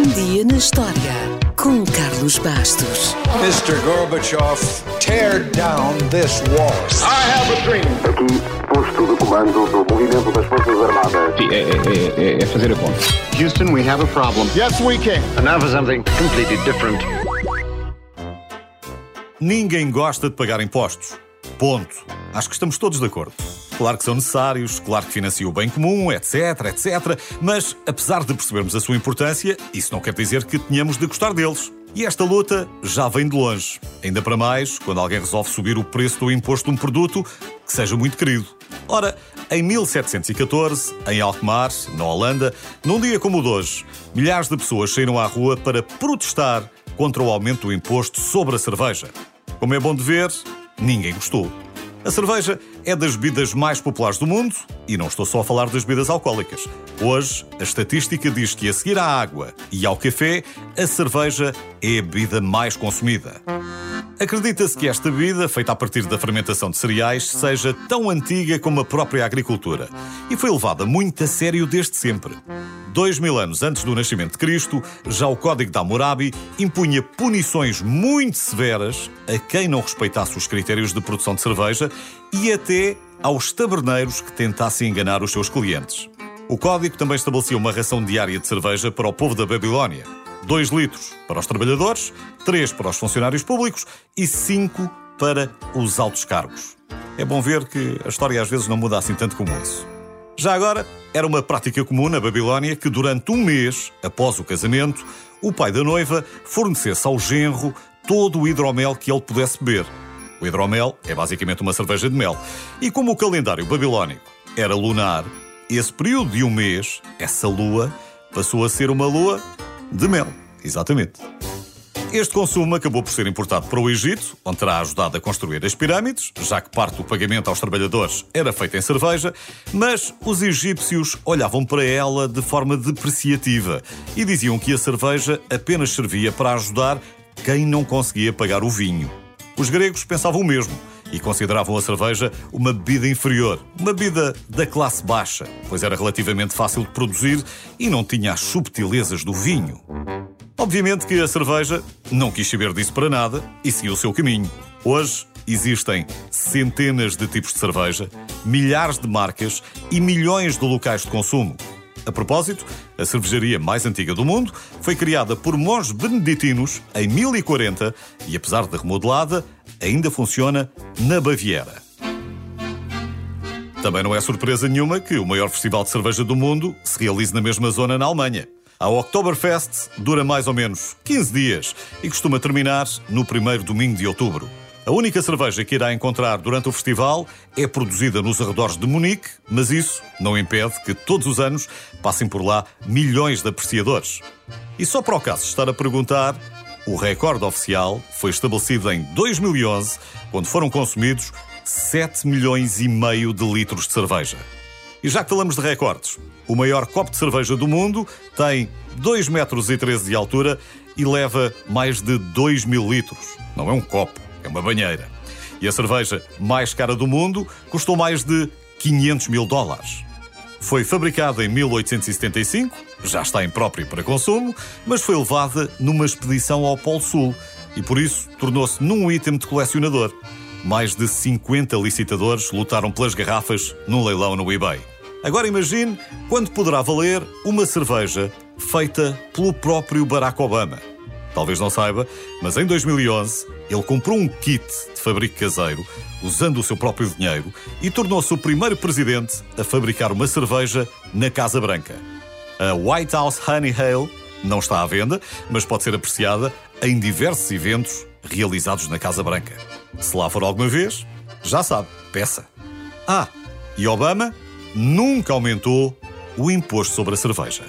Um dia na história com Carlos Bastos. Mr. Gorbachev, tear down this wall. I have a dream. Aqui, posto de comando do movimento das Forças Armadas. Sim, é, é- é- é fazer a conta. Houston, we have a problem. Yes, we can. And now for something completely different. Ninguém gosta de pagar impostos. Ponto. Acho que estamos todos de acordo. Claro que são necessários, claro que financiam o bem comum, etc, etc. Mas, apesar de percebermos a sua importância, isso não quer dizer que tenhamos de gostar deles. E esta luta já vem de longe. Ainda para mais, quando alguém resolve subir o preço do imposto de um produto que seja muito querido. Ora, em 1714, em Alkmaar, na Holanda, num dia como o de hoje, milhares de pessoas saíram à rua para protestar contra o aumento do imposto sobre a cerveja. Como é bom de ver, ninguém gostou. A cerveja é das bebidas mais populares do mundo e não estou só a falar das bebidas alcoólicas. Hoje, a estatística diz que a seguir à água e ao café, a cerveja é a bebida mais consumida. Acredita-se que esta bebida, feita a partir da fermentação de cereais, seja tão antiga como a própria agricultura e foi levada muito a sério desde sempre. Dois mil anos antes do nascimento de Cristo, já o Código de Hammurabi impunha punições muito severas a quem não respeitasse os critérios de produção de cerveja e até aos taberneiros que tentassem enganar os seus clientes. O código também estabelecia uma ração diária de cerveja para o povo da Babilónia. 2 litros para os trabalhadores, 3 para os funcionários públicos e 5 para os altos cargos. É bom ver que a história às vezes não muda assim tanto como isso. Já agora, era uma prática comum na Babilónia que durante um mês, após o casamento, o pai da noiva fornecesse ao genro todo o hidromel que ele pudesse beber. O hidromel é basicamente uma cerveja de mel. E como o calendário babilónico era lunar, esse período de um mês, essa lua, passou a ser uma lua de mel. Exatamente. Este consumo acabou por ser importado para o Egito, onde terá ajudado a construir as pirâmides, já que parte do pagamento aos trabalhadores era feito em cerveja, mas os egípcios olhavam para ela de forma depreciativa e diziam que a cerveja apenas servia para ajudar quem não conseguia pagar o vinho. Os gregos pensavam o mesmo e consideravam a cerveja uma bebida inferior, uma bebida da classe baixa, pois era relativamente fácil de produzir e não tinha as subtilezas do vinho. Obviamente que a cerveja não quis saber disso para nada e seguiu o seu caminho. Hoje existem centenas de tipos de cerveja, milhares de marcas e milhões de locais de consumo. A propósito, a cervejaria mais antiga do mundo foi criada por monges beneditinos em 1040 e, apesar de remodelada, ainda funciona na Baviera. Também não é surpresa nenhuma que o maior festival de cerveja do mundo se realize na mesma zona na Alemanha. A Oktoberfest dura mais ou menos 15 dias e costuma terminar no primeiro domingo de outubro. A única cerveja que irá encontrar durante o festival é produzida nos arredores de Munique, mas isso não impede que todos os anos passem por lá milhões de apreciadores. E só para o caso estar a perguntar, o recorde oficial foi estabelecido em 2011, quando foram consumidos 7 milhões e meio de litros de cerveja. E já que falamos de recordes, o maior copo de cerveja do mundo tem 2,13 metros 13 de altura e leva mais de 2 mil litros. Não é um copo, é uma banheira. E a cerveja mais cara do mundo custou mais de 500 mil dólares. Foi fabricada em 1875, já está imprópria para consumo, mas foi levada numa expedição ao Polo Sul e por isso tornou-se num item de colecionador. Mais de 50 licitadores lutaram pelas garrafas num leilão no eBay. Agora imagine quanto poderá valer uma cerveja feita pelo próprio Barack Obama. Talvez não saiba, mas em 2011 ele comprou um kit de fabrico caseiro, usando o seu próprio dinheiro, e tornou-se o primeiro presidente a fabricar uma cerveja na Casa Branca. A White House Honey Ale não está à venda, mas pode ser apreciada em diversos eventos realizados na Casa Branca. Se lá for alguma vez, já sabe, peça. Ah, e Obama nunca aumentou o imposto sobre a cerveja.